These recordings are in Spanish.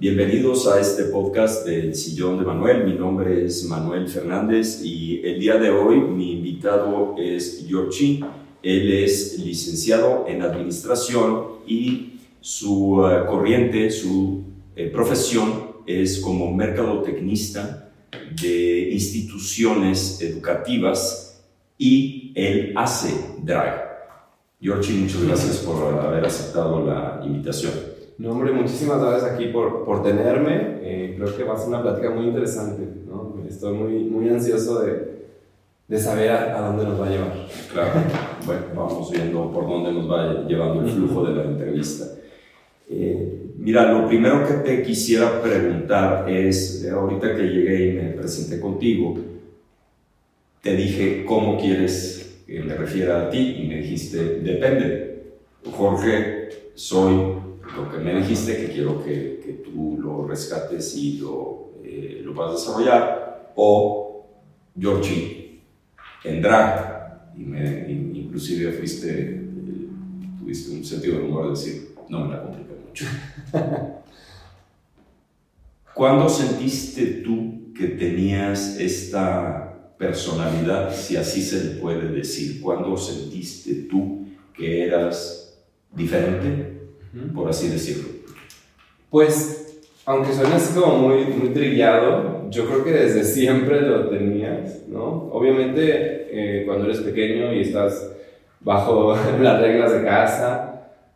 Bienvenidos a este podcast del Sillón de Manuel. Mi nombre es Manuel Fernández y el día de hoy mi invitado es Yorchi. Él es licenciado en Administración y su uh, corriente, su eh, profesión es como mercadotecnista de instituciones educativas y él hace drag. Yorchi, muchas gracias por haber aceptado la invitación. No, hombre, muchísimas gracias aquí por, por tenerme. Eh, creo que va a ser una plática muy interesante. ¿no? Estoy muy, muy ansioso de, de saber a, dónde nos va a llevar. Claro, bueno, vamos viendo por dónde nos va llevando el flujo de la entrevista. Eh, mira, lo primero que te quisiera preguntar es, eh, ahorita que llegué y me presenté contigo, te dije cómo quieres que me refiera a ti y me dijiste, depende. Jorge, soy lo que me dijiste, que quiero que, que tú lo rescates y lo, eh, lo vas a desarrollar, o Georgie en drag, y me, inclusive fuiste, tuviste un sentido de humor de decir, no me la compliqué mucho. ¿Cuándo sentiste tú que tenías esta personalidad, si así se le puede decir? ¿Cuándo sentiste tú que eras diferente? Por así decirlo? Pues, aunque suene así como muy, muy trillado, yo creo que desde siempre lo tenías, ¿no? Obviamente, eh, cuando eres pequeño y estás bajo las reglas de casa,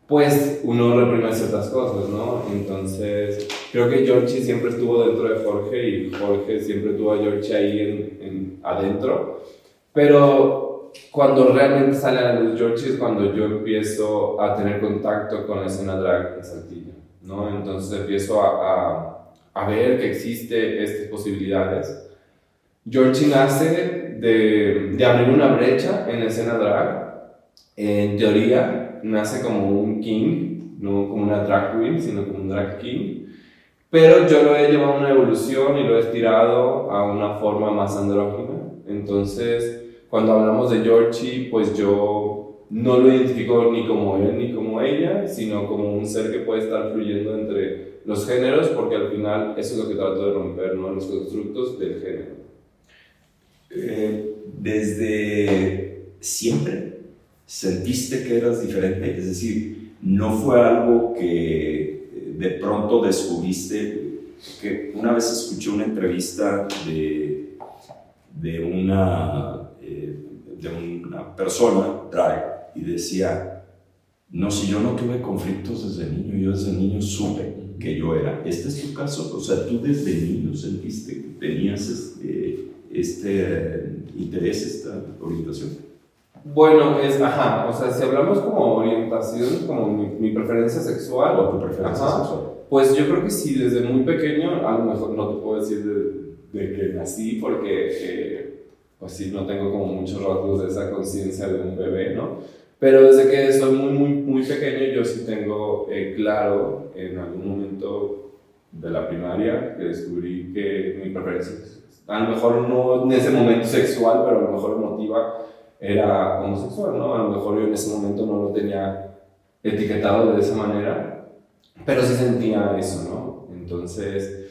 pues uno reprime ciertas cosas, ¿no? Entonces, creo que Georgie siempre estuvo dentro de Jorge y Jorge siempre tuvo a Georgie ahí en, en, adentro. Pero cuando realmente sale a la luz Georgie es cuando yo empiezo a tener contacto con la escena drag en Saltillo, ¿no? Entonces empiezo a, a, ver que existe estas posibilidades. Georgie nace de, de, abrir una brecha en la escena drag. En teoría, nace como un king, no como una drag queen, sino como un drag king. Pero yo lo he llevado a una evolución y lo he estirado a una forma más andrógina. Entonces, cuando hablamos de Georgie, pues yo no lo identifico ni como él ni como ella, sino como un ser que puede estar fluyendo entre los géneros, porque al final eso es lo que trato de romper, ¿no? Los constructos del género. Eh, desde siempre sentiste que eras diferente, es decir, no fue algo que de pronto descubriste, que una vez escuché una entrevista de, de una de una persona, drag, y decía, no, si yo no tuve conflictos desde niño, yo desde niño supe que yo era. ¿Este es tu caso? O sea, tú desde niño sentiste que tenías este, este interés, esta orientación. Bueno, es, ajá, o sea, si hablamos como orientación, como mi, preferencia sexual. O tu preferencia sexual. Pues yo creo que sí, desde muy pequeño, a lo mejor no te puedo decir de, de que nací, porque eh, pues sí, no tengo como muchos rasgos de esa conciencia de un bebé, ¿no? Pero desde que soy muy, muy, muy pequeño, yo sí tengo eh, claro en algún momento de la primaria que descubrí que mi preferencia, a lo mejor no en ese momento sexual, pero a lo mejor emotiva, era homosexual, ¿no? A lo mejor yo en ese momento no lo tenía etiquetado de esa manera, pero sí sentía eso, ¿no? Entonces,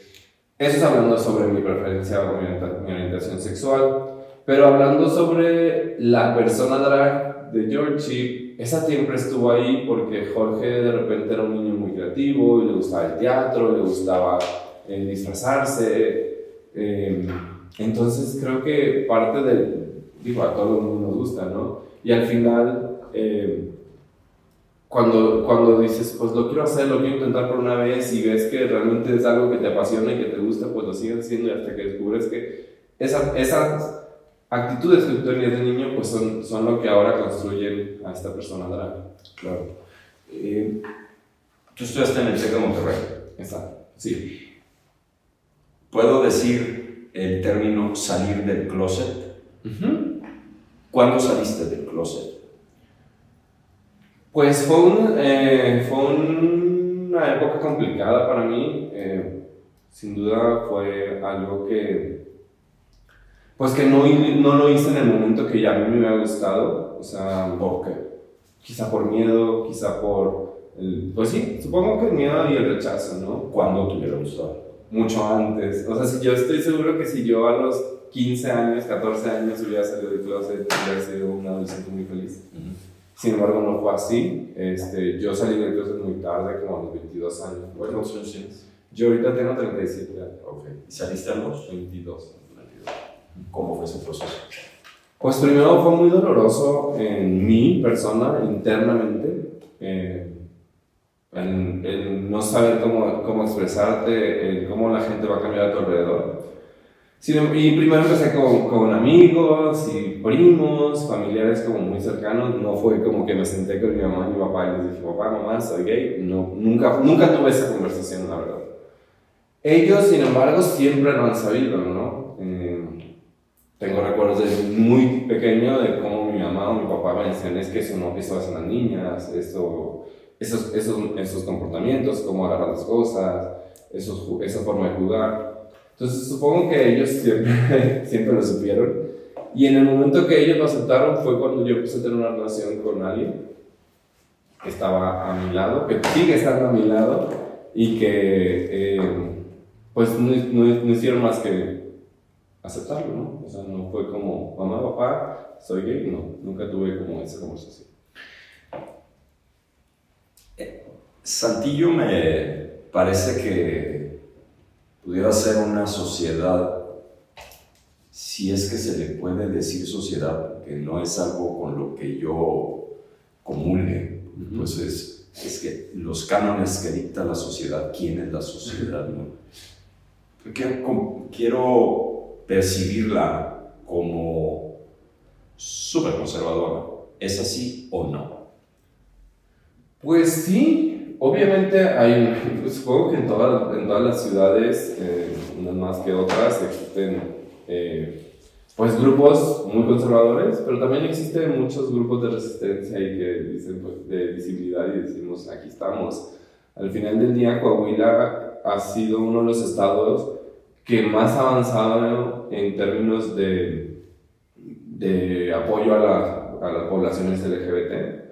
eso es hablando sobre mi preferencia o mi orientación sexual. Pero hablando sobre la persona drag de Georgie, esa siempre estuvo ahí porque Jorge de repente era un niño muy creativo y le gustaba el teatro, le gustaba eh, disfrazarse. Em, entonces creo que parte del, digo, a todo el mundo nos gusta, ¿no? Y al final, em, cuando, cuando dices, pues lo quiero hacer, lo quiero intentar por una vez y ves que realmente es algo que te apasiona y que te gusta, pues lo sigues haciendo y hasta que descubres que esa, esas actitudes que tú tenías de niño, pues son, son lo que ahora construyen a esta persona drag. Claro. Eh, tú estudiaste en el TEC de Monterrey. Exacto, sí. Puedo decir el término salir del closet. ¿Cuándo saliste del closet? Pues fue, un, eh, fue una época complicada para mí. Eh, sin duda fue algo que, pues que no, no lo hice en el momento que ya a mí me hubiera gustado. O sea, ¿Por qué? quizá por miedo, quizá por, el, pues sí, supongo que el miedo y el rechazo, ¿no? ¿Cuándo te hubiera gustado? Mucho antes. O sea, si yo estoy seguro que si yo a los 15 años, 14 años hubiera salido del closet, hubiera sido un adolescente muy feliz. Sin embargo, no fue así. Este, yo salí del closet muy tarde, como a los 22 años. ¿Cuántos años tienes? Yo ahorita tengo 37 años. Ok. ¿Y saliste a los? 22. ¿Cómo fue ese proceso? Pues primero fue muy doloroso en mi persona, internamente, eh, en, en no saber cómo, cómo expresarte, en cómo la gente va a cambiar a tu alrededor. Sí, y primero empecé con, con, amigos y primos, familiares como muy cercanos. No fue como que me senté con mi mamá y mi papá y les dije, papá, mamá, soy gay. No, nunca, nunca tuve esa conversación, la verdad. Ellos, sin embargo, siempre lo han sabido, ¿no? Tengo recuerdos desde muy pequeño de cómo mi mamá o mi papá me decían, es que eso no, eso hacen las niñas, eso, esos, esos, esos comportamientos, cómo agarrar las cosas, esos, esa forma de jugar. Entonces supongo que ellos siempre, siempre lo supieron. Y en el momento que ellos lo aceptaron fue cuando yo empecé a tener una relación con alguien que estaba a mi lado, que sigue estando a mi lado y que eh, pues no, no, no, hicieron más que aceptarlo, ¿no? O sea, no fue como, mamá, papá, soy gay, no, nunca tuve como esa conversación. Santillo me parece que pudiera ser una sociedad, si es que se le puede decir sociedad, que no es algo con lo que yo comulgue, uh -huh. pues es, que los cánones que dicta la sociedad, ¿quién es la sociedad? ¿no? Quiero, quiero percibirla como súper conservadora. ¿Es así o no? Pues sí, obviamente hay, pues supongo que en, toda, en todas las ciudades, eh, unas más que otras, existen eh, pues grupos muy conservadores, pero también existen muchos grupos de resistencia y que dicen pues, de visibilidad y decimos aquí estamos. Al final del día Coahuila ha sido uno de los estados que más avanzado en términos de, de apoyo a, la, a las poblaciones LGBT.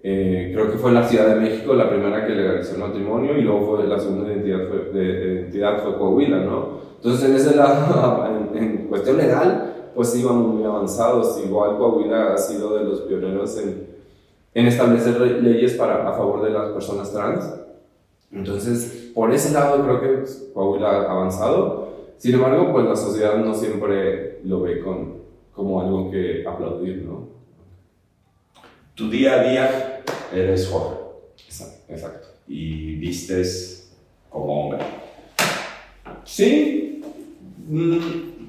Eh, creo que fue la Ciudad de México la primera que legalizó el matrimonio y luego fue la segunda identidad fue, de, de identidad fue Coahuila, ¿no? Entonces en ese lado, en, en, cuestión legal, pues íbamos muy avanzados. Igual Coahuila ha sido de los pioneros en, en establecer leyes para, a favor de las personas trans. Entonces, por ese lado creo que Coahuila ha avanzado. Sin embargo, pues la sociedad no siempre lo ve con, como algo que aplaudir, ¿no? Tu día a día eres Jorge. Exacto. Y vistes como hombre. Sí. Mm,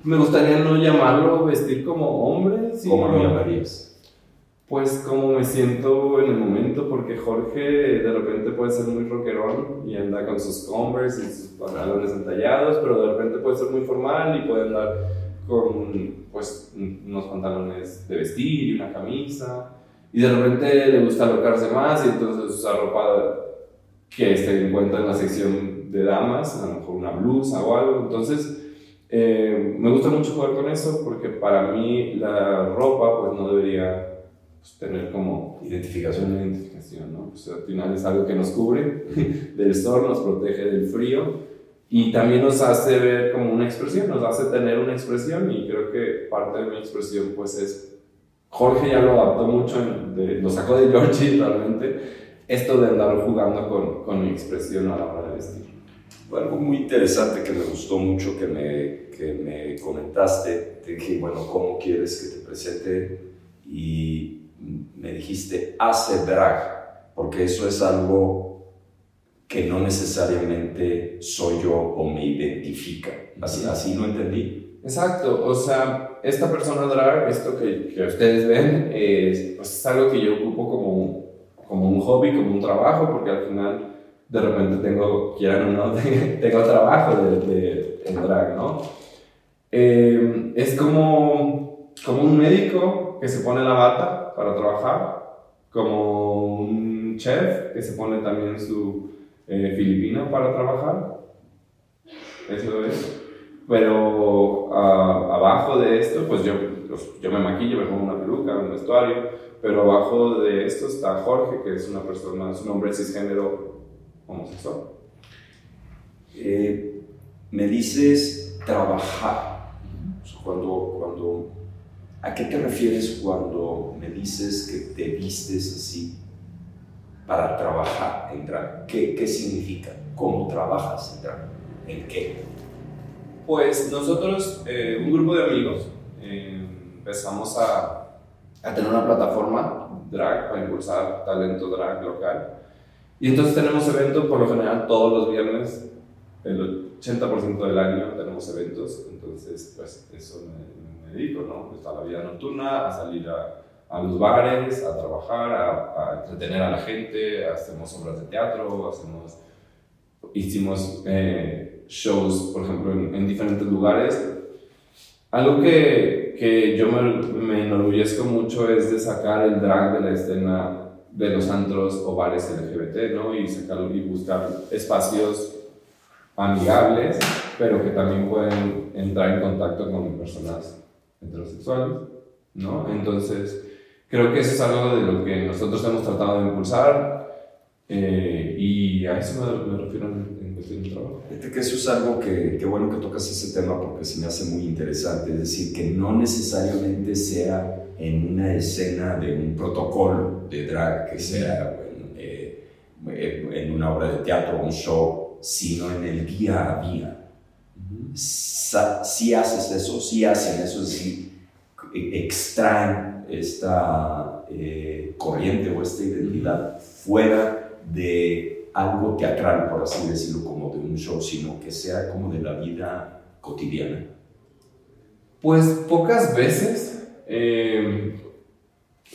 me gustaría no llamarlo vestir como hombre. Sino, ¿Cómo lo llamarías? Pues como me siento en el momento, porque Jorge de repente puede ser muy rockerón y anda con sus Converse y sus pantalones entallados, pero de repente puede ser muy formal y puede andar con pues unos pantalones de vestir y una camisa. Y de repente le gusta alocarse más y entonces usa ropa que se encuentra en la sección de damas, a lo mejor una blusa o algo. Entonces, eh, me gusta mucho jugar con eso porque para mí la ropa pues no debería pues, tener como identificación. Una identificación, ¿no? Pues, al final es algo que nos cubre del sol, nos protege del frío y también nos hace ver como una expresión, nos hace tener una expresión y creo que parte de mi expresión pues es Jorge ya lo adaptó mucho, de, lo sacó de Georgie realmente, esto de andar jugando con, con, mi expresión a la hora de vestir. Bueno, algo muy interesante que me gustó mucho que me, que me comentaste, te dije, bueno, ¿cómo quieres que te presente? Y me dijiste, hace drag, porque eso es algo que no necesariamente soy yo o me identifica. Así, así lo entendí. Exacto, o sea, esta persona drag, esto que, que ustedes ven, es, pues es, algo que yo ocupo como, como un hobby, como un trabajo, porque al final de repente tengo, quieran o no, tengo trabajo de, de, en drag, ¿no? Eh, es como, como un médico que se pone la bata para trabajar, como un chef que se pone también su eh, filipino para trabajar. Eso es. Pero abajo de esto, pues yo, yo me maquillo, me pongo una peluca, un vestuario, pero abajo de esto está Jorge, que es una persona, es un hombre cisgénero homosexual. Eh, me dices trabajar. Cuando, cuando, ¿A qué te refieres cuando me dices que te vistes así para trabajar en drag? ¿Qué, qué significa? ¿Cómo trabajas en drag? ¿En qué? Pues nosotros, eh, un grupo de amigos, eh, empezamos a, a, tener una plataforma drag para impulsar talento drag local. Y entonces tenemos eventos por lo general todos los viernes, el 80% del año tenemos eventos, entonces pues eso me, me dedico, ¿no? Está la vida nocturna, a salir a, a los bares, a trabajar, a, a, entretener a la gente, hacemos obras de teatro, hacemos, hicimos... Eh, shows, por ejemplo, en, en diferentes lugares. Algo que, que yo me, me, enorgullezco mucho es de sacar el drag de la escena de los antros o bares LGBT, ¿no? Y, sacarlo, y buscar espacios amigables, pero que también pueden entrar en contacto con personas heterosexuales, ¿no? Entonces, creo que eso es algo de lo que nosotros hemos tratado de impulsar eh, y a eso me, me refiero Fíjate que eso es algo que, que bueno que tocas ese tema porque se me hace muy interesante, es decir, que no necesariamente sea en una escena de un protocolo de drag, que sea eh, en una obra de teatro, un show, sino en el día a día. Si haces eso, si hacen eso, es decir, extraen esta eh, corriente o esta identidad fuera de algo teatral, por así decirlo, como de un show, sino que sea como de la vida cotidiana? Pues pocas veces. Eh,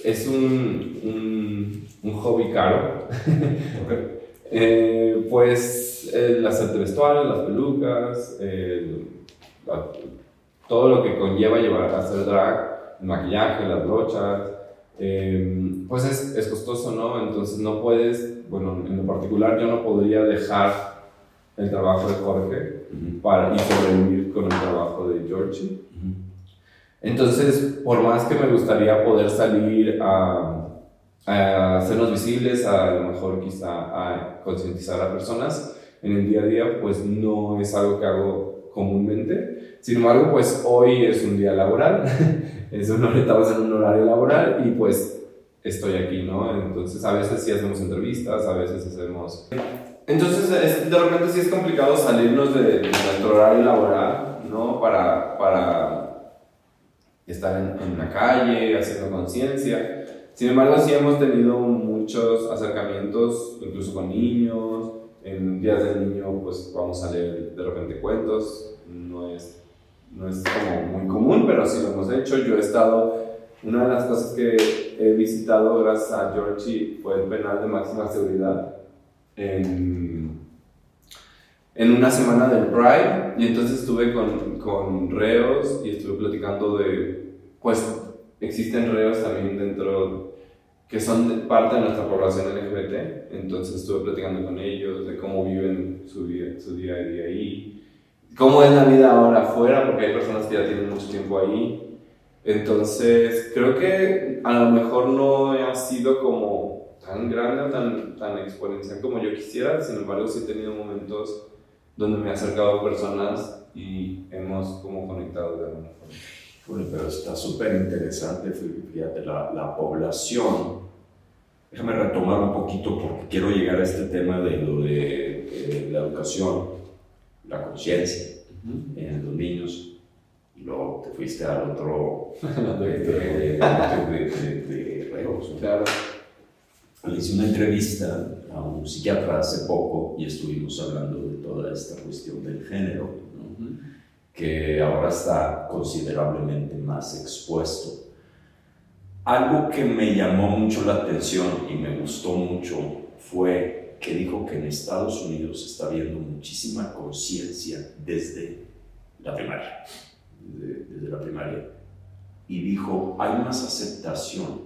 es un, un, un, hobby caro. okay. eh, pues el hacerte vestuario, las pelucas, el, la, todo lo que conlleva llevar a hacer drag, el maquillaje, las brochas, eh, pues es, es costoso, ¿no? Entonces no puedes bueno, en lo particular yo no podría dejar el trabajo de Jorge para, y sobrevivir con el trabajo de Georgie. Entonces, por más que me gustaría poder salir a, a hacernos visibles, a, a lo mejor quizá a concientizar a personas en el día a día, pues no es algo que hago comúnmente. Sin embargo, pues hoy es un día laboral, es un, estamos en un horario laboral y pues estoy aquí, ¿no? Entonces a veces sí hacemos entrevistas, a veces hacemos... Entonces es, de repente sí es complicado salirnos de, de nuestro horario laboral, ¿no? Para, para estar en, en la calle, haciendo conciencia. Sin embargo, sí hemos tenido muchos acercamientos, incluso con niños. En días del niño, pues vamos a leer de repente cuentos. No es, no es como muy común, pero sí lo hemos hecho. Yo he estado una de las cosas que he visitado gracias a Georgie fue el penal de máxima seguridad en, en una semana del Pride y entonces estuve con, con reos y estuve platicando de, pues existen reos también dentro que son parte de nuestra población LGBT, entonces estuve platicando con ellos de cómo viven su día, su día a día ahí, cómo es la vida ahora afuera, porque hay personas que ya tienen mucho tiempo ahí. Entonces, creo que a lo mejor no ha sido como tan grande o tan, tan exponencial como yo quisiera, sin embargo sí he tenido momentos donde me he acercado a personas y hemos como conectado de alguna forma. Bueno, pero está súper interesante, fíjate, la, la, población. Déjame retomar un poquito porque quiero llegar a este tema de lo de, de la educación, la conciencia uh -huh. en los niños luego te fuiste al otro de, de, de, reos. Claro. Le hice una entrevista a un psiquiatra hace poco y estuvimos hablando de toda esta cuestión del género, ¿no? uh -huh. Que ahora está considerablemente más expuesto. Algo que me llamó mucho la atención y me gustó mucho fue que dijo que en Estados Unidos está habiendo muchísima conciencia desde la primaria y dijo, hay más aceptación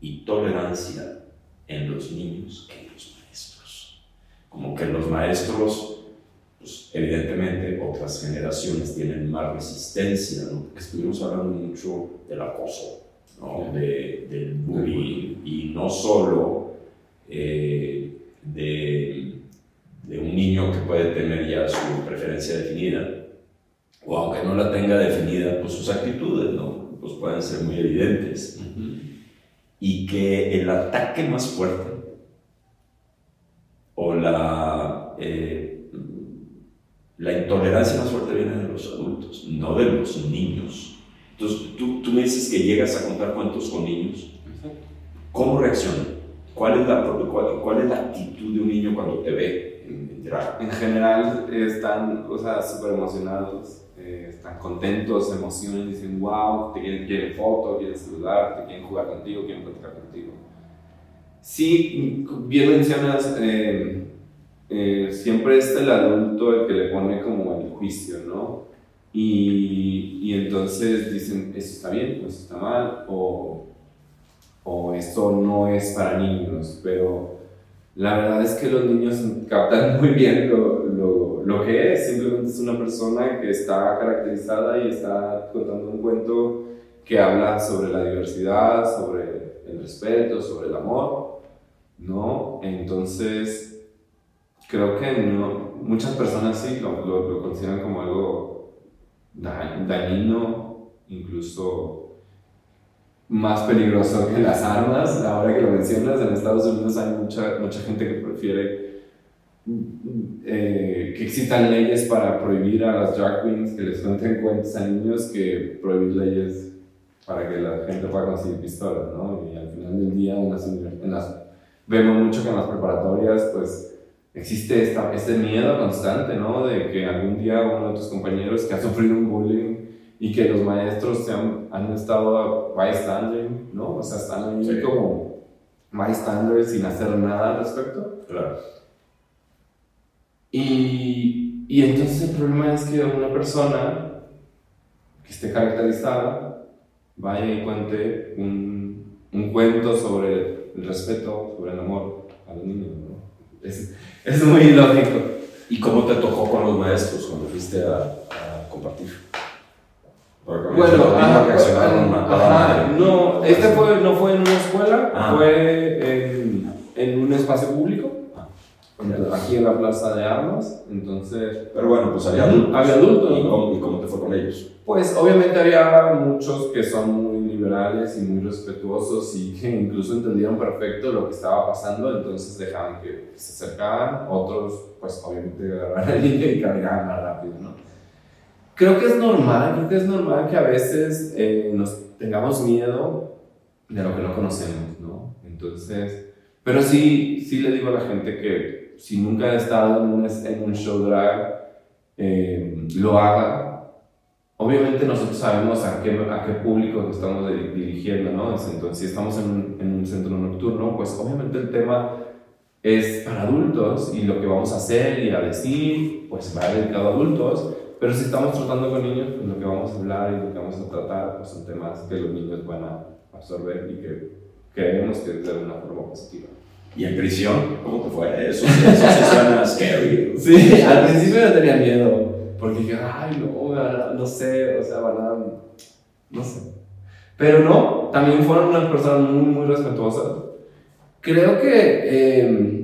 y tolerancia en los niños que en los maestros. Como que los maestros, evidentemente otras generaciones tienen más resistencia, ¿no? porque estuvimos hablando mucho del acoso, ¿no? de, del bullying, y no solo eh, de, de un niño que puede tener ya su preferencia definida, o aunque no la tenga definida, pues sus actitudes, ¿no? Pues pueden ser muy evidentes. Y que el ataque más fuerte o la, eh, la intolerancia más fuerte viene de los adultos, no de los niños. Entonces, tú, tú me dices que llegas a contar cuentos con niños. ¿Cómo reaccionan? ¿Cuál es, la, cuál, ¿Cuál es la actitud de un niño cuando te ve en, drag? En general están, o sea, súper emocionados eh, están contentos, se emocionan, dicen wow, te quieren, quieren foto, quieren saludar, te quieren jugar contigo, quieren platicar contigo. Sí, bien mencionas, eh, eh, siempre es el adulto el que le pone como el juicio, ¿no? Y, y entonces dicen, eso está bien, eso está mal, o, o esto no es para niños, pero la verdad es que los niños captan muy bien lo, lo, lo, que es. Simplemente es una persona que está caracterizada y está contando un cuento que habla sobre la diversidad, sobre el respeto, sobre el amor, ¿no? Entonces, creo que no, muchas personas sí lo, lo consideran como algo dañino, incluso más peligroso que las armas. Ahora que lo mencionas, en Estados Unidos hay mucha, mucha gente que prefiere eh, que existan leyes para prohibir a las drag queens que les cuenten cuentos a niños que prohibir leyes para que la gente pueda conseguir pistolas, ¿no? Y al final del día en las, en las, vemos mucho que en las preparatorias pues existe esta, este miedo constante, ¿no? De que algún día uno de tus compañeros que ha sufrido un bullying y que los maestros se han, han estado bystanding, ¿no? O sea, están ahí como bystanders sin hacer nada al respecto. Claro. Y, y entonces el problema es que una persona que esté caracterizada vaya y cuente un, un cuento sobre el respeto, sobre el amor a los niños, ¿no? Es, es muy lógico. ¿Y cómo te tocó con los maestros cuando fuiste a, a compartir? Bueno, ajá, no, este fue, no fue en una escuela, ah. fue en, en, un espacio público, ah. aquí en la Plaza de Armas, entonces... Pero bueno, pues había adultos. Había adultos, ¿Y, cómo, ¿Y cómo te fue con ellos? Pues obviamente había muchos que son muy liberales y muy respetuosos y que incluso entendieron perfecto lo que estaba pasando, entonces dejaban que se acercaban, otros pues obviamente agarraban la línea y caminaban más rápido, ¿no? creo que es normal, creo que es normal que a veces eh, nos tengamos miedo de lo que no conocemos, ¿no? Entonces, pero sí, sí le digo a la gente que si nunca ha estado en un, en un show drag, eh, lo haga. Obviamente nosotros sabemos a qué, a qué público estamos dirigiendo, ¿no? Entonces, si estamos en un, en un centro nocturno, pues obviamente el tema es para adultos y lo que vamos a hacer y a decir, pues va dedicado a adultos pero si estamos tratando con niños, pues lo que vamos a hablar y lo que vamos a tratar pues son temas que los niños van a absorber y que creemos que es de una forma positiva. ¿Y en prisión? ¿Cómo te fue? Eso, eso sí suena scary. Sí, al principio yo tenía miedo, porque dije, ay, no, no sé, o sea, van a... no sé. Pero no, también fueron unas personas muy, muy respetuosas. Creo que... Eh,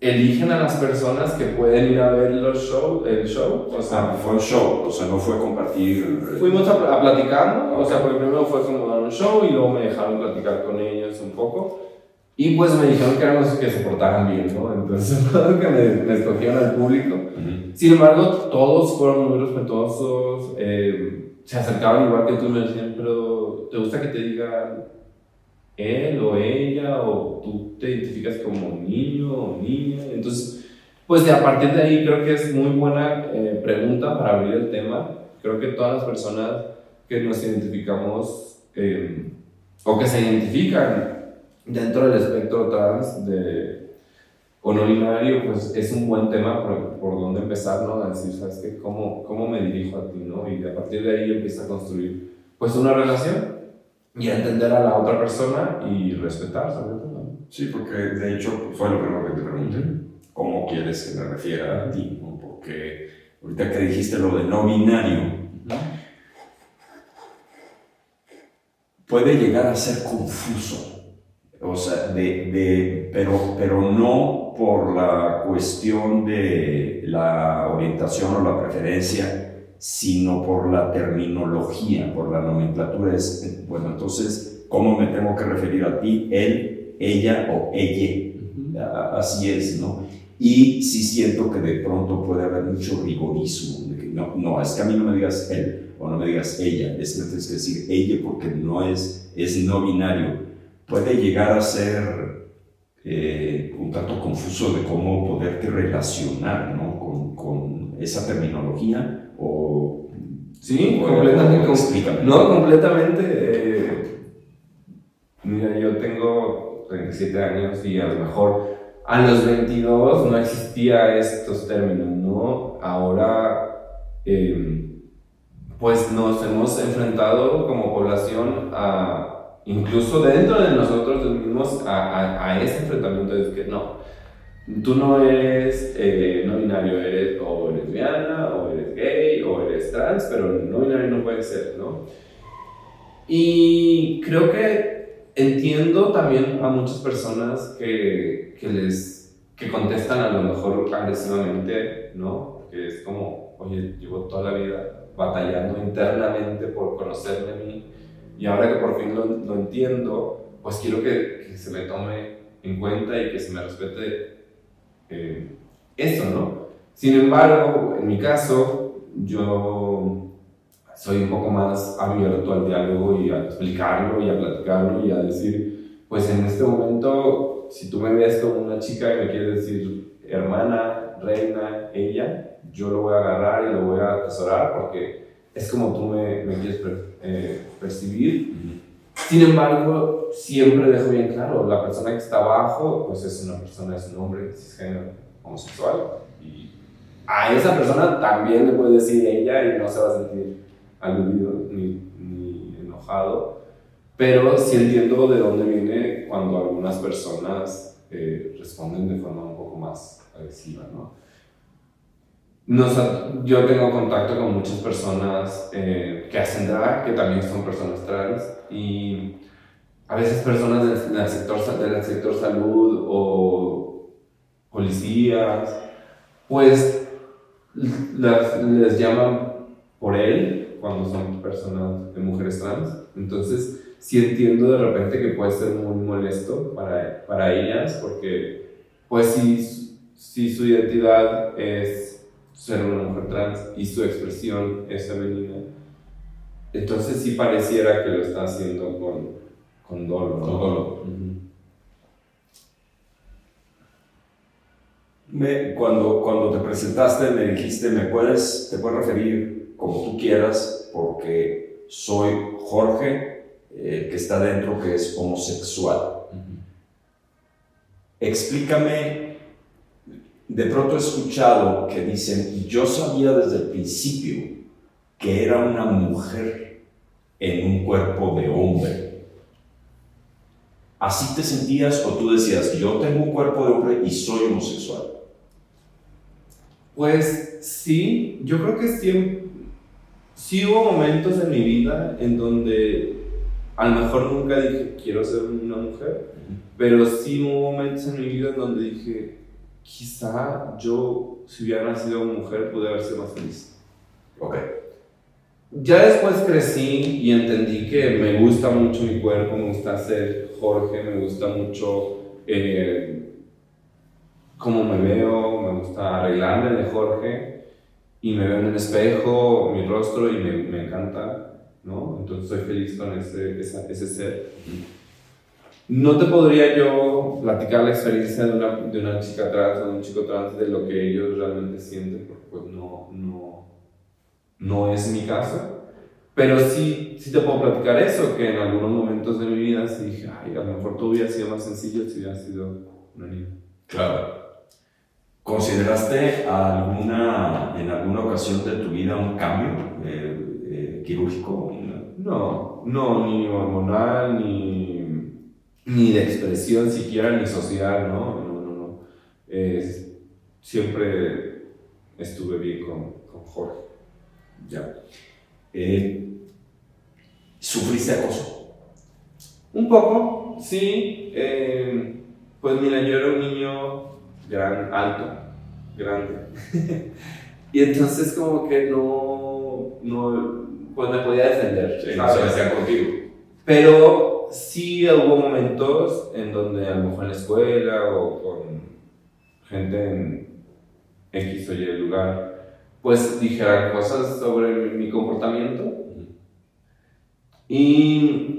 eligen a las personas que pueden ir a ver los show, el show. O sea, ah, fue un show, o sea, no fue compartir. Fuimos a, a platicar, o sea, primero fue como dar un show y luego me dejaron platicar con ellos un poco. Y pues me dijeron que eran los que se portaban bien, ¿no? Entonces, que me, me escogieron al público. Sin embargo, todos fueron muy respetuosos, eh, se acercaban igual que tú me decían, pero ¿te gusta que te digan él o ella o tú te identificas como niño o niña. Entonces, pues de a partir de ahí creo que es muy buena eh, pregunta para abrir el tema. Creo que todas las personas que nos identificamos eh, o que se identifican dentro del espectro trans de, o no binario, pues es un buen tema por, por donde empezar, ¿no? A decir, ¿sabes qué? ¿Cómo, ¿Cómo me dirijo a ti, no? Y a partir de ahí empieza a construir pues una relación y entender a la otra persona y respetar sobre todo. Sí, porque de hecho fue lo primero que te pregunté. ¿Cómo quieres que me refiera a ti? Porque ahorita que dijiste lo de no binario, puede llegar a ser confuso. O sea, de, de, pero, pero no por la cuestión de la orientación o la preferencia, sino por la terminología, por la nomenclatura. Es, bueno, entonces, ¿cómo me tengo que referir a ti? Él, ella o ella. Así es, ¿no? Y sí siento que de pronto puede haber mucho rigorismo. no, no, es que a mí no me digas él o no me digas ella, es que tienes que decir ella porque no es, es no binario. Puede llegar a ser eh, un tanto confuso de cómo poderte relacionar ¿no? con, con esa terminología o... Sí, completamente. no, completamente. Eh, mira, yo tengo 37 años y a lo mejor a los 22 no existía estos términos, ¿no? Ahora, em, pues nos hemos enfrentado como población a, incluso dentro de nosotros mismos, a, a, ese enfrentamiento de que no, tú no eres eh, no binario, eres o lesbiana, o eres gay, o eres trans, pero no binario no puede ser, ¿no? Y creo que entiendo también a muchas personas que, que, les, que contestan a lo mejor agresivamente, ¿no? Que es como, oye, llevo toda la vida batallando internamente por conocerme a mí y ahora que por fin lo, lo entiendo, pues quiero que, que, se me tome en cuenta y que se me respete eh, eso, ¿no? Sin embargo, en mi caso, yo soy un poco más abierto al diálogo y a explicarlo y a platicarlo y a decir, pues en este momento, si tú me ves como una chica y me quieres decir hermana, reina, ella, yo lo voy a agarrar y lo voy a atesorar porque es como tú me, me quieres eh, percibir. Sin embargo, siempre dejo bien claro, la persona que está abajo, pues es una persona, es un hombre cisgénero homosexual. Y a esa persona también le puede decir ella y no se va a sentir aludido ni, ni enojado, pero sí entiendo de dónde viene cuando algunas personas eh, responden de forma un poco más agresiva, ¿no? Yo tengo contacto con muchas personas eh, que hacen drag, que también son personas trans, y a veces personas del, sector, del sector salud o policías, pues les llaman por él cuando son personas de mujeres trans. Entonces, sí entiendo de repente que puede ser muy molesto para, para ellas, porque, pues, si, si su identidad es ser una mujer trans y su expresión es femenina, entonces sí pareciera que lo está haciendo con, con dolor. Con dolor. Me, cuando, cuando te presentaste me dijiste, ¿me puedes, te puedes referir como tú quieras, porque soy Jorge, el que está dentro, que es homosexual. Explícame, de pronto he escuchado que dicen, yo sabía desde el principio que era una mujer en un cuerpo de hombre. ¿Así te sentías o tú decías, yo tengo un cuerpo de hombre y soy homosexual? Pues sí, yo creo que siempre, sí hubo momentos en mi vida en donde a lo mejor nunca dije quiero ser una mujer, pero sí hubo momentos en mi vida en donde dije quizá yo si hubiera nacido mujer pude haber sido más feliz. Ok. Ya después crecí y entendí que me gusta mucho mi cuerpo, me gusta ser Jorge, me gusta mucho eh, cómo me veo, me gusta arreglarme de Jorge y me veo en el espejo, mi rostro y me, me encanta, ¿no? Entonces soy feliz con ese, ese ser. No te podría yo platicar la experiencia de una, de una chica trans o de un chico trans de lo que ellos realmente sienten, porque pues no, no, no es mi caso. Pero sí, sí te puedo platicar eso, que en algunos momentos de mi vida sí dije, ay, a lo mejor todo hubiera sido más sencillo si hubiera sido una niña. Claro. ¿Consideraste alguna, en alguna ocasión de tu vida un cambio? Eh, eh, quirúrgico? No, no, ni hormonal, ni, ni de expresión siquiera, ni social, ¿no? No, no, no. siempre estuve bien con, con Jorge. Ya. Eh, ¿Sufriste acoso? Un poco, sí. Eh, pues mira, yo era un niño gran, alto, grande. y entonces como que no, no, pues me podía defender. Sí, no se contigo. Pero sí hubo momentos en donde a lo mejor en la escuela o con gente en X o Y lugar, pues dijeran cosas sobre mi comportamiento. Y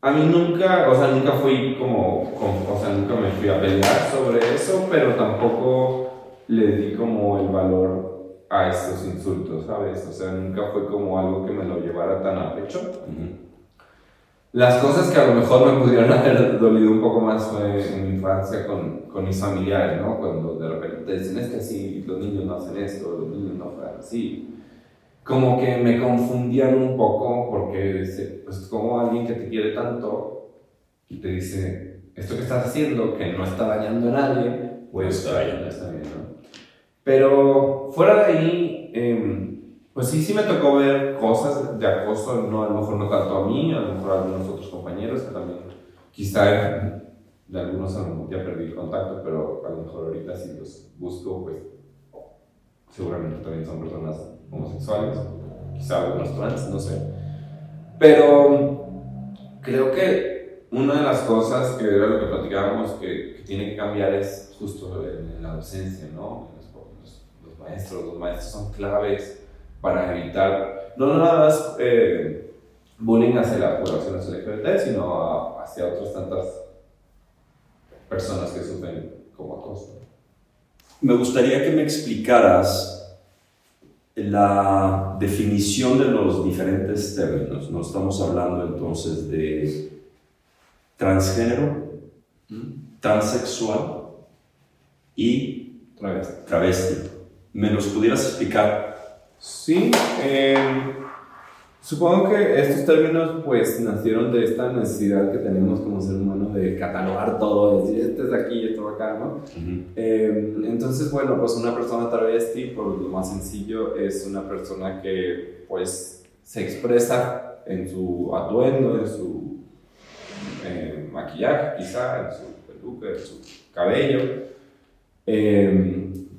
a mí nunca, o sea, nunca fui como, o sea, nunca me fui a pelear sobre eso, pero tampoco le di como el valor a esos insultos, ¿sabes? O sea, nunca fue como algo que me lo llevara tan a pecho. Las cosas que a lo mejor me pudieron haber dolido un poco más fue en mi infancia con, con mis familiares, ¿no? Cuando de repente te dicen, es que así, los niños no hacen esto, los niños no fueran así. Como que me confundían un poco porque, pues, como alguien que te quiere tanto y te dice, esto que estás haciendo, que no está dañando a nadie, pues está bien, está bien, ¿no? Pero fuera de ahí, eh, pues sí, sí me tocó ver cosas de acoso, no, a lo mejor no tanto a mí, a lo mejor a algunos otros compañeros que también, quizá de algunos ya perdí el contacto, pero a lo mejor ahorita si los busco, pues seguramente también son personas homosexuales, quizá algunos trans, no sé. Pero creo que una de las cosas que era lo que platicábamos que, que tiene que cambiar es justo en, la docencia, ¿no? Los, los maestros, los maestros son claves para evitar no nada más eh, bullying hacia la población LGBT, sino hacia otras tantas personas que sufren como acoso. Me gustaría que me explicaras la definición de los diferentes términos. No estamos hablando entonces de transgénero, transexual y travesti. travesti. ¿Me los pudieras explicar Sí, em, supongo que estos términos pues nacieron de esta necesidad que tenemos como ser humano de catalogar todo, decir este es aquí y esto acá, ¿no? Em, entonces, bueno, pues una persona travesti, por lo más sencillo, es una persona que pues se expresa en su atuendo, en su em, maquillaje quizá, en su peluca, en su cabello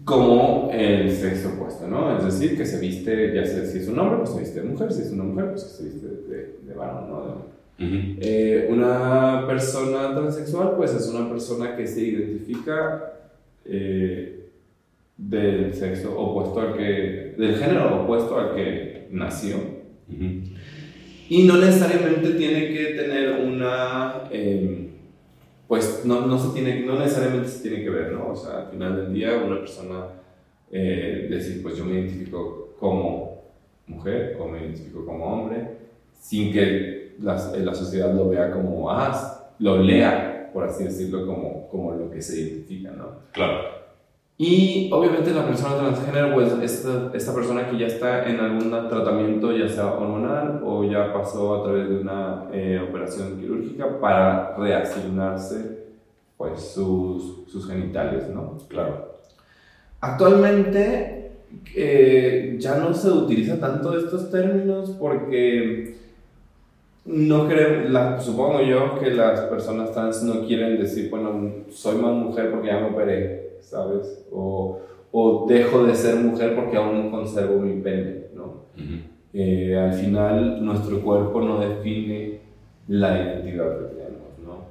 como el sexo opuesto, ¿no? Es decir, que se viste, ya sea si es un hombre, pues se viste de mujer, si es una mujer, pues se viste de, de varón, ¿no? Eh, una persona transexual, pues es una persona que se identifica eh, del sexo opuesto al que, del género opuesto al que nació. Y no necesariamente tiene que tener una... Em, pues no, no, se tiene, no necesariamente se tiene que ver, ¿no? O sea, al final del día una persona eh, decir, pues yo me identifico como mujer o me identifico como hombre, sin que la, la sociedad lo vea como, ah, lo lea, por así decirlo, como, como lo que se identifica, ¿no? Claro. Y obviamente la persona transgénero, pues esta, esta persona que ya está en algún tratamiento, ya sea hormonal o ya pasó a través de una eh, operación quirúrgica para reasignarse pues sus, sus genitales, ¿no? Claro. Actualmente eh, ya no se utiliza tanto estos términos porque no creo, la, supongo yo que las personas trans no quieren decir, bueno, soy más mujer porque ya me operé ¿sabes? O, o, dejo de ser mujer porque aún conservo mi pene, ¿no? Eh, al final, nuestro cuerpo no define la identidad que tenemos, ¿no?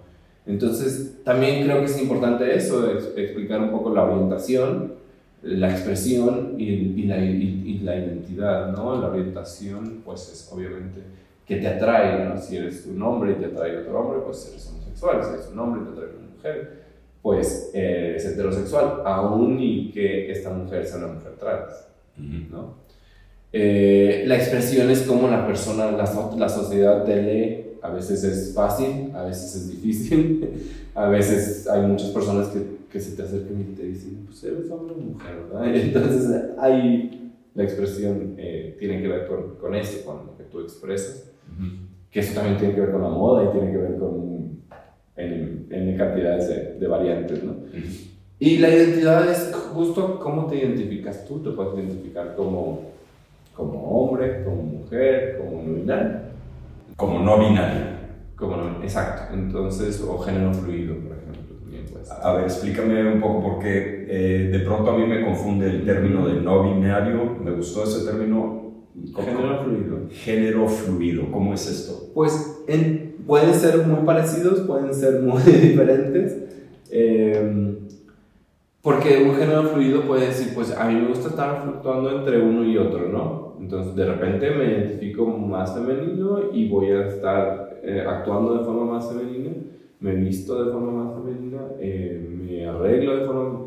Entonces, también creo que es importante eso, explicar un poco la orientación, la expresión y, y, la, y, la, identidad, ¿no? La orientación, pues es obviamente que te atrae, ¿no? Si eres un hombre y te atrae otro hombre, pues eres homosexual, si eres un hombre y te atrae una mujer, pues eh, es heterosexual, aún y que esta mujer sea una mujer trans, ¿no? Eh, la expresión es como la persona, la, la sociedad te lee, a veces es fácil, a veces es difícil, a veces hay muchas personas que, que se te acercan y te dicen, pues eres hombre o mujer, ¿verdad? Entonces hay la expresión eh, tiene que ver con, con esto, con lo que tú expresas, que eso también tiene que ver con la moda y tiene que ver con en, en cantidades de, de variantes, ¿no? Y la identidad es justo cómo te identificas tú, te puedes identificar como, como hombre, como mujer, como no binario. Como no binario. Como no, exacto, entonces, o género fluido, por ejemplo. A ver, explícame un poco porque eh, de pronto a mí me confunde el término de no binario, me gustó ese término. Género fluido. Género fluido, ¿cómo es esto? Pues en, pueden ser muy parecidos, pueden ser muy diferentes. Eh, porque un género fluido puede decir, pues a mí me gusta estar fluctuando entre uno y otro, ¿no? Entonces de repente me identifico más femenino y voy a estar eh, actuando de forma más femenina, me visto de forma más femenina, eh, me arreglo de forma...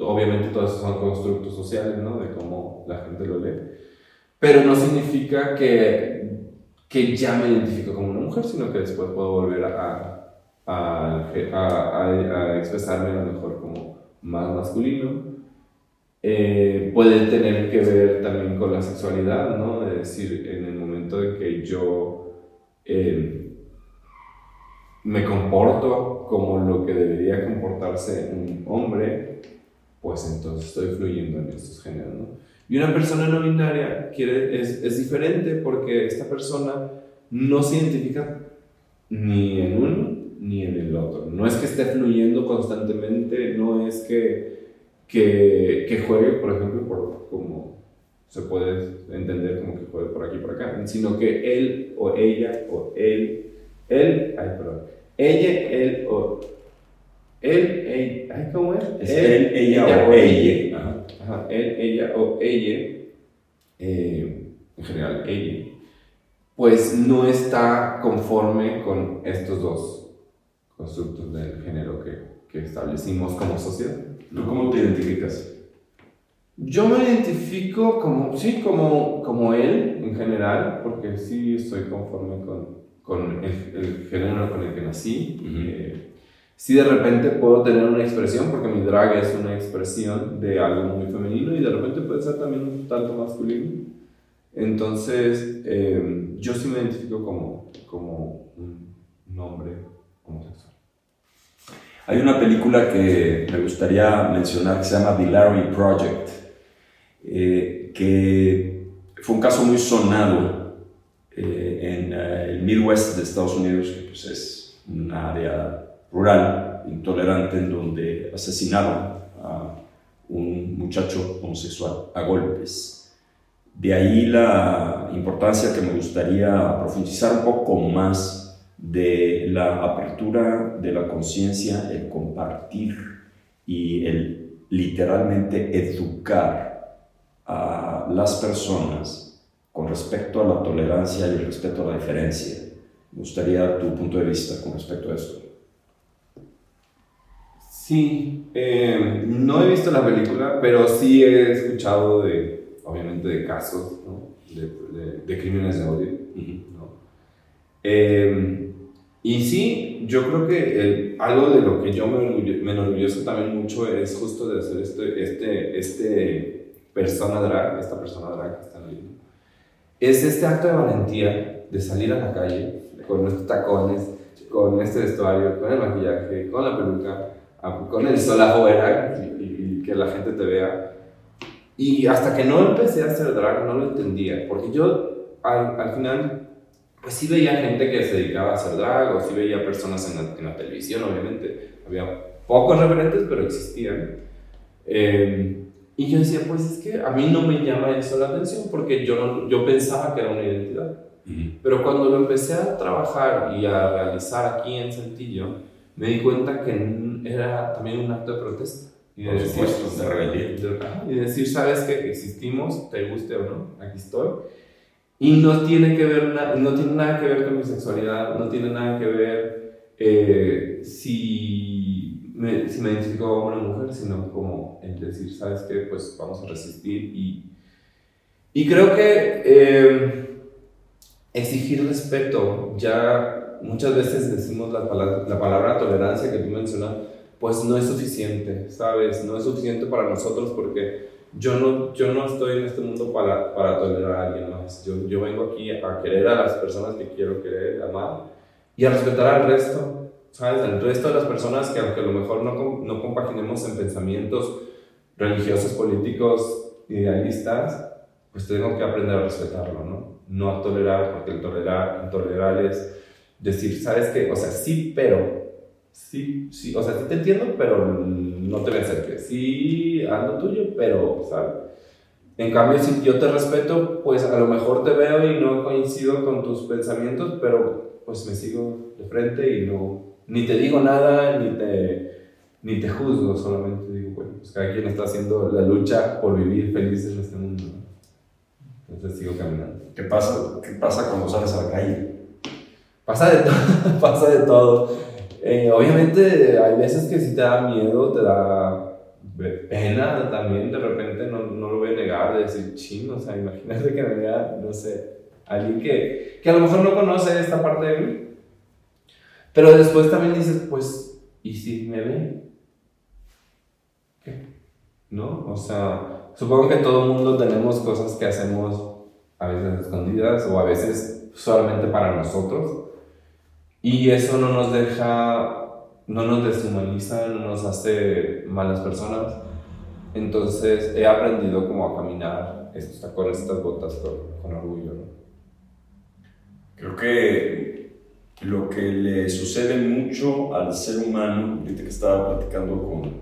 Obviamente todos esos son constructos sociales, ¿no? De cómo la gente lo lee. Pero no significa que, que ya me identifico como una mujer, sino que después puedo volver a, a, expresarme a lo mejor como más masculino. Eh, puede tener que ver también con la sexualidad, ¿no? Es decir, en el momento de que yo eh, me comporto como lo que debería comportarse un hombre, pues entonces estoy fluyendo en estos géneros, ¿no? Y una persona no binaria quiere, es, es diferente porque esta persona no se identifica ni en uno ni en el otro. No es que esté fluyendo constantemente, no es que, que, que juegue, por ejemplo, por, como se puede entender como que juegue por aquí por acá, sino que él o ella o él, él, ay, perdón, ella, él o él, ella, ay, ¿cómo es? es él, ella, o ella. Ajá. él, ella o ella, eh, en general ella, pues no está conforme con estos dos constructos del género que, que establecimos como sociedad. ¿Tú cómo te identificas? Yo me identifico como, sí, como, como él en general, porque sí estoy conforme con, con el, el, género con el que nací. Uh -huh. eh, sí de repente puedo tener una expresión, porque mi drag es una expresión de algo muy femenino y de repente puede ser también un tanto masculino. Entonces, eh, yo sí me identifico como, como un hombre homosexual. Hay una película que me gustaría mencionar que se llama The Larry Project, eh, que fue un caso muy sonado eh, en el Midwest de Estados Unidos, que pues es una área rural, intolerante, en donde asesinaron a un muchacho homosexual a golpes. De ahí la importancia que me gustaría profundizar un poco más de la apertura de la conciencia, el compartir y el literalmente educar a las personas con respecto a la tolerancia y el respeto a la diferencia. Me gustaría tu punto de vista con respecto a esto. Sí, eh, no he visto la película, pero sí he escuchado de, obviamente, de casos ¿no? de, de, de, crímenes de odio. ¿no? eh, y sí, yo creo que el, algo de lo que yo me, me enorgullezo también mucho es justo de hacer este, este, este persona drag, esta persona drag que está en el es este acto de valentía de salir a la calle con nuestros tacones, con este vestuario, con el maquillaje, con la peluca, con el sol afuera y, y, que la gente te vea. Y hasta que no empecé a hacer drag no lo entendía, porque yo al, al final pues sí veía gente que se dedicaba a hacer drag, o sí veía personas en la, en la televisión, obviamente. Había pocos referentes, pero existían. Eh, y yo decía, pues es que a mí no me llama eso la atención, porque yo, no, yo pensaba que era una identidad. Uh -huh. Pero cuando lo empecé a trabajar y a realizar aquí en Saltillo, me di cuenta que era también un acto de protesta. Y de, decir, supuesto, de rebeldía. Y decir, sabes que existimos, te guste o no, aquí estoy. Y no tiene, que ver no tiene nada que ver con mi sexualidad, no tiene nada que ver eh, si, me, si me identifico como una mujer, sino como el decir, ¿sabes qué? Pues vamos a resistir. Y, y creo que eh, exigir respeto, ya muchas veces decimos la palabra, la palabra tolerancia que tú mencionas, pues no es suficiente, ¿sabes? No es suficiente para nosotros porque yo no, yo no estoy en este mundo para, para tolerar a alguien más. Yo, yo vengo aquí a querer a las personas que quiero querer, amar y a respetar al resto, ¿sabes? Al resto de las personas que aunque a lo mejor no, no compaginemos en pensamientos religiosos, políticos, idealistas, pues tengo que aprender a respetarlo, ¿no? No a tolerar, porque el tolerar, el tolerar es decir, ¿sabes qué? O sea, sí, pero, sí, sí, o sea, sí te entiendo, pero no te me acerques. Sí, ando tuyo, pero, ¿sabes? En cambio, si yo te respeto, pues a lo mejor te veo y no coincido con tus pensamientos, pero pues me sigo de frente y no, ni te digo nada, ni te, ni te juzgo, solamente digo, bueno, pues cada quien está haciendo la lucha por vivir feliz en este mundo. Entonces sigo caminando. ¿Qué pasa, ¿Qué pasa cuando sales a la calle? Pasa de todo, pasa de todo. Eh, obviamente hay veces que sí te da miedo, te da pena también, de repente no, no lo voy a negar, de decir, chino, o sea, imagínate que me vea, no sé, alguien que, que a lo mejor no conoce esta parte de mí, pero después también dices, pues, ¿y si me ven? ¿Qué? ¿No? O sea, supongo que todo el mundo tenemos cosas que hacemos a veces escondidas o a veces solamente para nosotros y eso no nos deja, no nos deshumaniza, no nos hace malas personas. Entonces he aprendido como a caminar con estas botas con, orgullo. Creo que lo que le sucede mucho al ser humano, ahorita que estaba platicando con,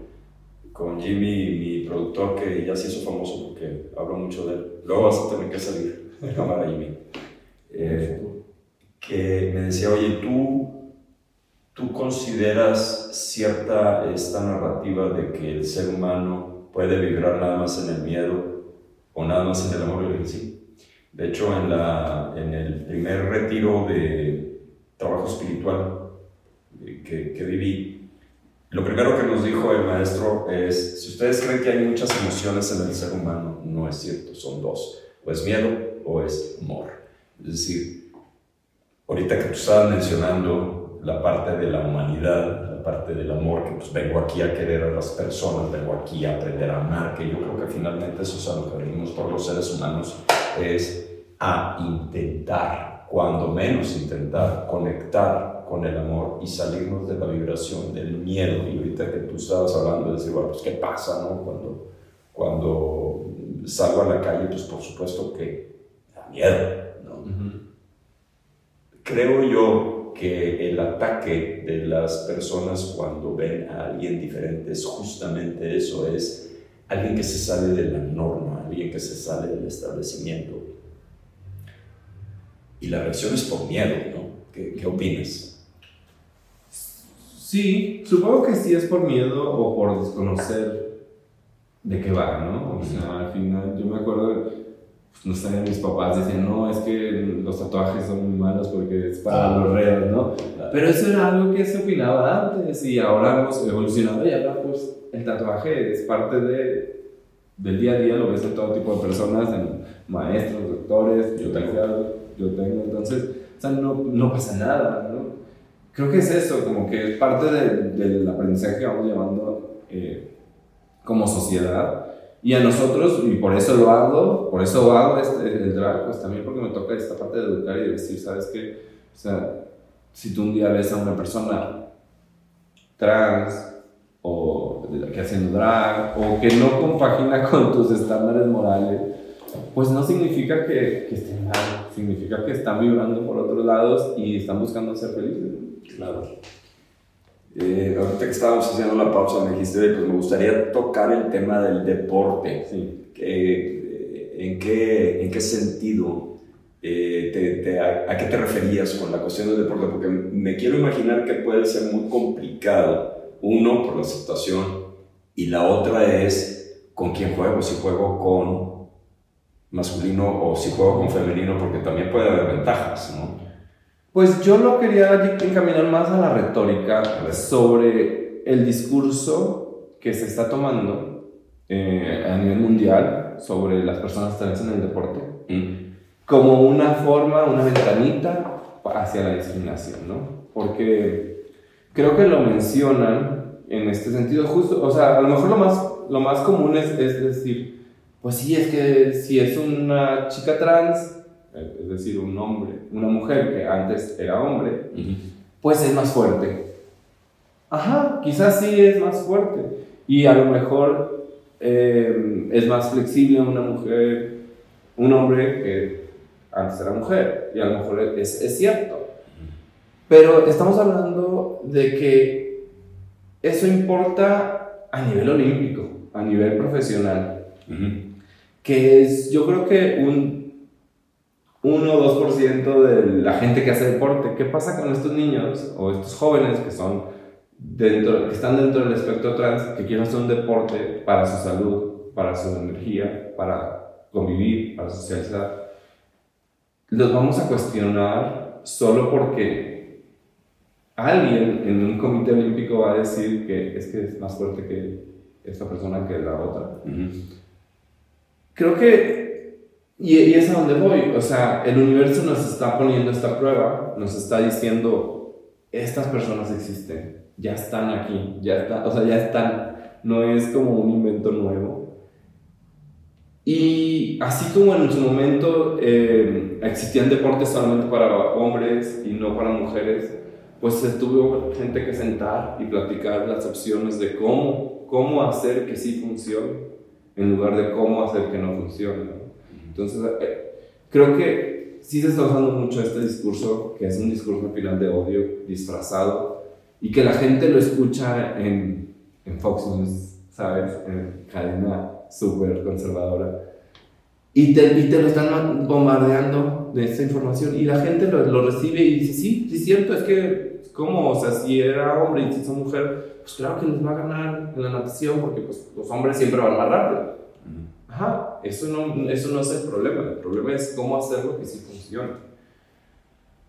con Jimmy, mi productor, que ya se hizo famoso porque hablo mucho de él, luego vas a tener que salir de cámara, Jimmy. Eh, que me decía, oye, ¿tú, tú consideras cierta esta narrativa de que el ser humano puede vibrar nada más en el miedo o nada más en el amor? Y sí. De hecho, en, la, en el primer retiro de trabajo espiritual que, que viví, lo primero que nos dijo el maestro es, si ustedes creen que hay muchas emociones en el ser humano, no es cierto, son dos, o es miedo o es amor. Es decir, Ahorita que tú estabas mencionando la parte de la humanidad, la parte del amor, que pues vengo aquí a querer a las personas, vengo aquí a aprender a amar, que yo creo que finalmente eso es a lo que venimos por los seres humanos, es a intentar, cuando menos intentar, conectar con el amor y salirnos de la vibración del miedo. Y ahorita que tú estabas hablando de decir, bueno, pues qué pasa, ¿no? Cuando, cuando salgo a la calle, pues por supuesto que da miedo, Creo yo que el ataque de las personas cuando ven a alguien diferente es justamente eso, es alguien que se sale de la norma, alguien que se sale del establecimiento. Y la reacción es por miedo, ¿no? ¿Qué, qué opinas? Sí, supongo que sí es por miedo o por desconocer de qué va, ¿no? O sea, al final yo me acuerdo no sé, mis papás decían, no, es que los tatuajes son muy malos porque es para los reos, ¿no? Pero eso era algo que se opinaba antes y ahora hemos evolucionado y ahora pues el tatuaje es parte de, del día a día, lo ves en todo tipo de personas, en maestros, doctores, yo tengo, yo tengo, entonces, o sea, no, no pasa nada, ¿no? Creo que es eso, como que es parte de, del aprendizaje que vamos llevando eh, como sociedad y a nosotros, y por eso lo hago, por eso hago este, el drag, pues también porque me toca esta parte de educar y de ¿sabes qué? O sea, si tú un día ves a una persona trans o que haciendo drag o que no compagina con tus estándares morales, pues no significa que, que estén mal, significa que están vibrando por otros lados y están buscando ser felices. Claro. Eh, ahorita que estábamos haciendo la pausa me dijiste, pues me gustaría tocar el tema del deporte. Sí. Eh, ¿en, qué, ¿En qué sentido? Eh, te, a, qué te referías con la cuestión del deporte? Porque me quiero imaginar que puede ser muy complicado. Uno, por la situación, y la otra es con quién juego, si juego con masculino o si juego con femenino, porque también puede haber ventajas, ¿no? Pues yo lo quería encaminar más a la retórica sobre el discurso que se está tomando eh, a nivel mundial sobre las personas trans en el deporte mm. como una forma, una ventanita hacia la discriminación, ¿no? Porque creo que lo mencionan en este sentido justo, o sea, a lo mejor lo más, lo más común es, es decir, pues sí, es que si es una chica trans, es decir, un hombre, una mujer que antes era hombre, pues es más fuerte. Ajá, quizás sí es más fuerte. Y a lo mejor eh, es más flexible una mujer, un hombre que antes era mujer. Y a lo mejor es, es cierto. Pero estamos hablando de que eso importa a nivel olímpico, a nivel profesional. Que es, yo creo que un 1 o 2% de la gente que hace deporte. ¿Qué pasa con estos niños o estos jóvenes que son dentro, que están dentro del espectro trans, que quieren hacer un deporte para su salud, para su energía, para convivir, para socializar? Los vamos a cuestionar solo porque alguien en un comité olímpico va a decir que es que es más fuerte que esta persona que la otra. Creo que y, es a donde voy, o sea, el universo nos está poniendo esta prueba, nos está diciendo, estas personas existen, ya están aquí, ya están, o sea, ya están, no es como un invento nuevo. Y así como en su momento eh, existían deportes solamente para hombres y no para mujeres, pues se tuvo gente que sentar y platicar las opciones de cómo, cómo hacer que sí funcione, en lugar de cómo hacer que no funcione. Entonces, eh, creo que sí se está usando mucho este discurso, que es un discurso al final de odio disfrazado, y que la gente lo escucha en, en Fox News, ¿sabes? En cadena súper conservadora. Y te, y te, lo están bombardeando de esa información y la gente lo, lo, recibe y dice, sí, sí es cierto, es que, ¿cómo? O sea, si era hombre y si es mujer, pues claro que les va a ganar en la natación porque pues, los hombres siempre van más rápido. Ajá, eso no, eso no es el problema, el problema es cómo hacerlo que sí funcione.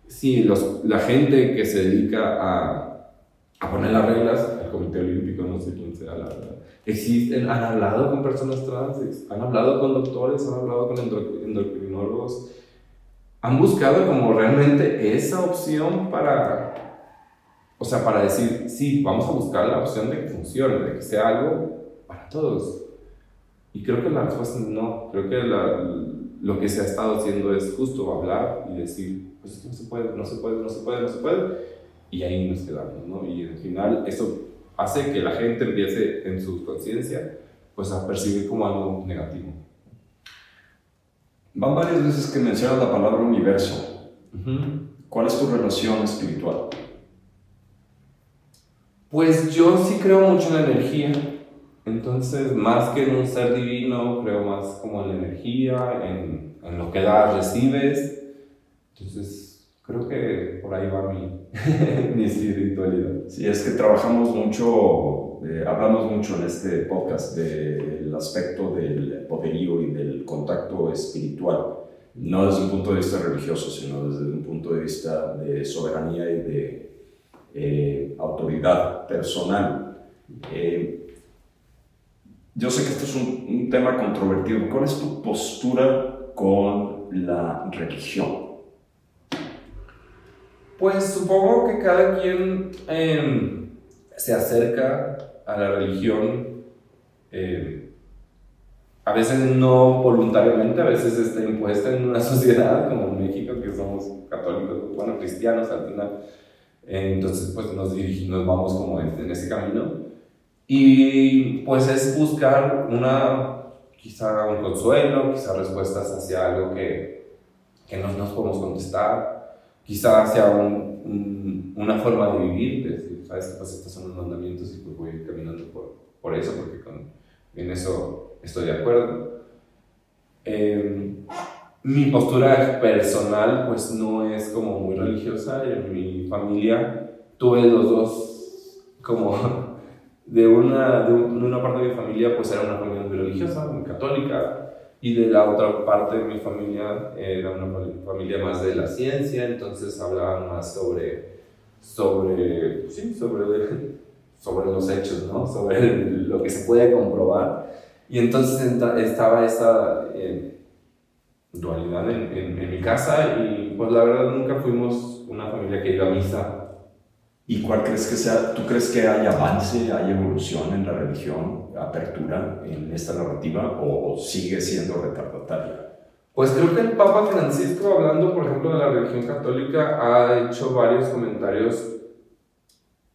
Si los, la gente que se dedica a, a, poner las reglas, el Comité Olímpico, no sé quién sea la verdad, existen, han hablado con personas trans, han hablado con doctores, han hablado con endocrinólogos, han buscado como realmente esa opción para, o sea, para decir, sí, vamos a buscar la opción de que funcione, de que sea algo para todos. Y creo que la respuesta es no. Creo que lo que se ha estado haciendo es justo hablar y decir, pues no se puede, no se puede, no se puede, no se puede. Y ahí nos quedamos, ¿no? Y al final eso hace que la gente empiece en su conciencia pues a percibir como algo negativo. Van varias veces que mencionas la palabra universo. ¿Cuál es tu relación espiritual? Pues yo sí creo mucho en la energía entonces, más que en un ser divino, creo más como en la energía, en, en lo que das, recibes. Entonces, creo que por ahí va mi, mi espiritualidad. Sí, es que trabajamos mucho, eh, hablamos mucho en este podcast del aspecto del poderío y del contacto espiritual. No desde un punto de vista religioso, sino desde un punto de vista de soberanía y de eh, autoridad personal. Eh, yo sé que esto es un, tema controvertido. ¿Cuál es tu postura con la religión? Pues supongo que cada quien em, se acerca a la religión, em, a veces no voluntariamente, a veces está impuesta en una sociedad como en México, que somos católicos, bueno, cristianos al final. entonces, pues nos dirigimos, nos vamos como en ese camino. Y pues es buscar una, quizá un consuelo, quizá respuestas hacia algo que, que no nos podemos contestar, quizá hacia un, una forma de vivir, decir, sabes que pues estos son los mandamientos y pues voy caminando por, por eso, porque con, en eso estoy de acuerdo. Em, mi postura personal pues no es como muy religiosa, en mi familia tuve los dos como de una, de, una parte de mi familia pues era una familia muy religiosa, muy católica, y de la otra parte de mi familia era una familia más de la ciencia, entonces hablaban más sobre, sobre, sí, sobre, sobre los hechos, ¿no? sobre lo que se puede comprobar. Y entonces estaba esa eh, dualidad en, en, en, mi casa y pues la verdad nunca fuimos una familia que iba a misa ¿Y cuál crees que sea? ¿Tú crees que hay avance, hay evolución en la religión, apertura en esta narrativa o sigue siendo retardataria? Pues creo que el Papa Francisco, hablando por ejemplo de la religión católica, ha hecho varios comentarios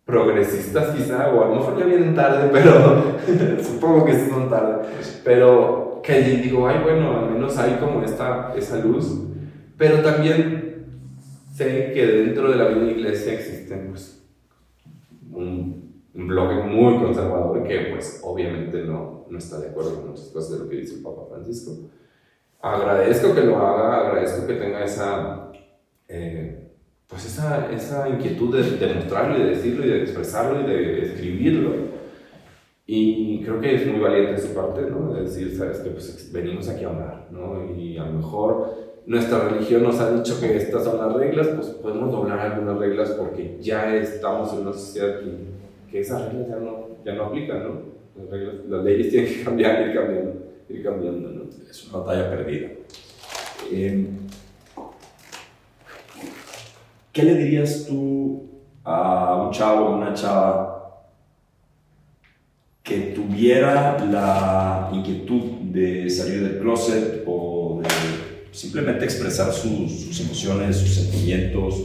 progresistas quizá, o a lo mejor ya vienen tarde, pero supongo que sí son tarde, pero que digo, ay bueno, al menos hay como esta, esa luz, pero también sé que dentro de la misma iglesia existen pues un, un, bloque muy conservador que pues obviamente no, no está de acuerdo con muchas cosas de lo que dice el Papa Francisco. Agradezco que lo haga, agradezco que tenga esa, eh, pues esa, esa inquietud de, de, mostrarlo y de decirlo y de expresarlo y de escribirlo. Y creo que es muy valiente de su parte, ¿no? De decir, sabes que pues venimos aquí a hablar, ¿no? Y a lo mejor nuestra religión nos ha dicho que estas son las reglas, pues podemos doblar algunas reglas porque ya estamos en una sociedad que, que esas reglas ya no, ya no aplican, ¿no? Las, leyes tienen que cambiar, ir cambiando, ir cambiando, ¿no? Es una batalla perdida. Eh, ¿Qué le dirías tú a un chavo o una chava que tuviera la inquietud de salir del closet o simplemente expresar sus, sus, emociones, sus sentimientos,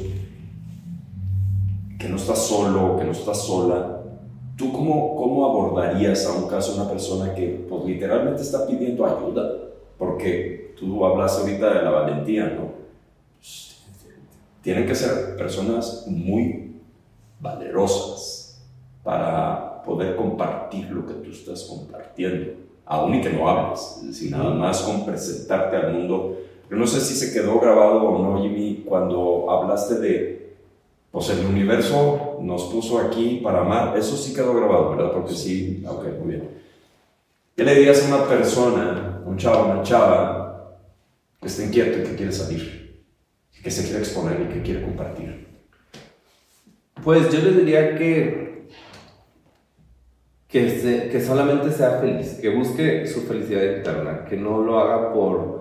que no estás solo, que no estás sola. ¿Tú cómo, cómo abordarías a un caso una persona que pues, literalmente está pidiendo ayuda? Porque tú hablas ahorita de la valentía, ¿no? Tienen que ser personas muy valerosas para poder compartir lo que tú estás compartiendo, aún y que no hables, es nada más con presentarte al mundo yo no sé si se quedó grabado o no, Jimmy, cuando hablaste de, pues el universo nos puso aquí para amar. Eso sí quedó grabado, ¿verdad? Porque sí, ok, muy bien. ¿Qué le dirías a una persona, un chavo, una chava, que está inquieto y que quiere salir, que se quiere exponer y que quiere compartir? Pues yo le diría que, que, que solamente sea feliz, que busque su felicidad interna, que no lo haga por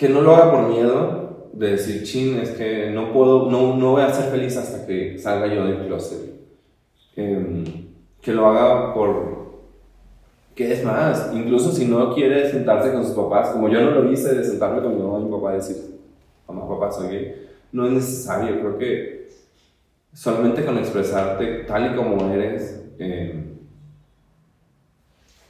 que no lo haga por miedo de decir, chin, es que no puedo, no, no voy a ser feliz hasta que salga yo del closet. Em, que lo haga por, ¿qué es más? Incluso si no quiere sentarse con sus papás, como yo no lo hice de sentarme con mi mamá y mi papá y decir, mamá, papá, soy gay, no es necesario, creo que solamente con expresarte tal y como eres, eh,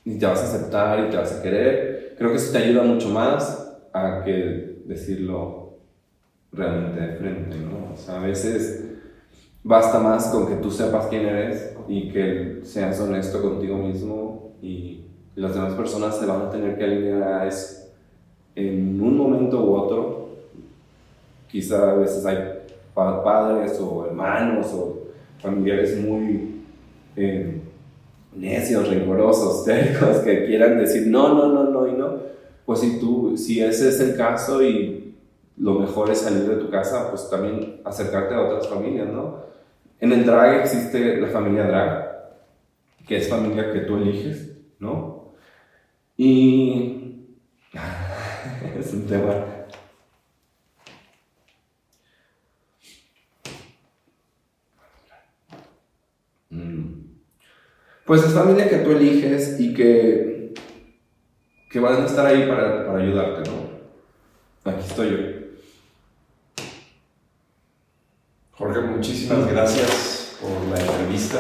y te vas a aceptar y te vas a querer, creo que eso te ayuda mucho más a que decirlo realmente de frente, ¿no? O sea, a veces basta más con que tú sepas quién eres y que seas honesto contigo mismo y las demás personas se van a tener que alinear a eso en un momento u otro. Quizá a veces hay padres o hermanos o familiares muy eh, necios, rigurosos, tercos, que quieran decir no, no, no, no y no pues si tú, si ese es el caso y lo mejor es salir de tu casa, pues también acercarte a otras familias, ¿no? En el drag existe la familia drag, que es familia que tú eliges, ¿no? Y es un tema. Mm. Pues es familia que tú eliges y que que van a estar ahí para, para ayudarte, ¿no? Aquí estoy yo. Jorge, muchísimas gracias por la entrevista.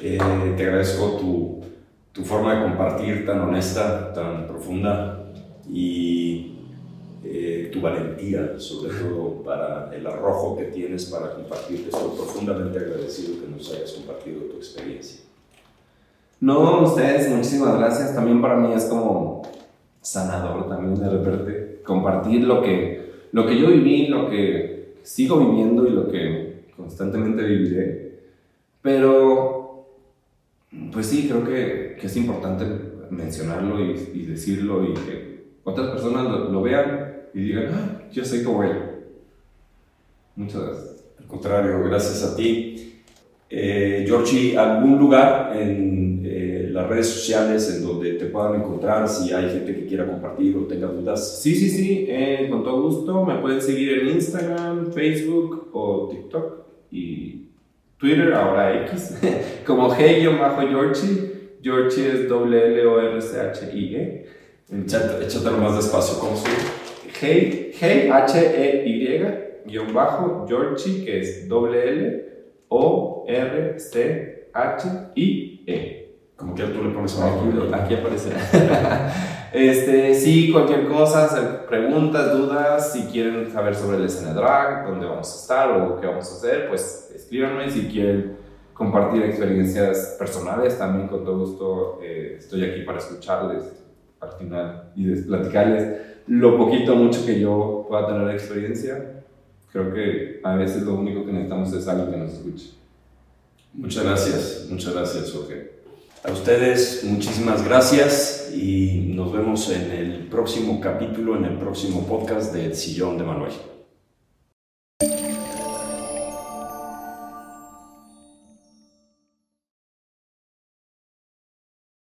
Eh, te agradezco tu, tu, forma de compartir tan honesta, tan profunda y eh, tu valentía, sobre todo para el arrojo que tienes para compartir. Estoy profundamente agradecido que nos hayas compartido tu experiencia. No, ustedes, muchísimas gracias. También para mí es como sanador también de repente compartir lo que, lo que yo viví, lo que sigo viviendo y lo que constantemente viviré. Pero, pues sí, creo que, que es importante mencionarlo y, y, decirlo y que otras personas lo, vean y digan, ah, yo soy como él. Muchas gracias. Al contrario, gracias a ti. Eh, Georgie, ¿algún lugar en eh, las redes sociales en donde te puedan encontrar si hay gente que quiera compartir o tenga dudas? Sí, sí, sí, eh, con todo gusto. Me pueden seguir en Instagram, Facebook o TikTok y Twitter, ahora X, como Hey-Georgie. Georgie es W-L-O-R-C-H-I-E. Échatelo más despacio, ¿cómo se Hey, hey, H-E-Y, guion bajo, Georgie, que es W-L-O-R-C-H-I-E. Como que tú le pones aquí, aquí aparecerá. este, sí, cualquier cosa, preguntas, dudas, si quieren saber sobre el escena drag, dónde vamos a estar o qué vamos a hacer, pues escríbanme si quieren compartir experiencias personales, también con todo gusto eh, estoy aquí para escucharles al final y platicarles lo poquito o mucho que yo pueda tener de experiencia. Creo que a veces lo único que necesitamos es alguien que nos escuche. Muchas gracias, muchas gracias, Jorge. A ustedes, muchísimas gracias y nos vemos en el próximo capítulo, en el próximo podcast de El Sillón de Manuel.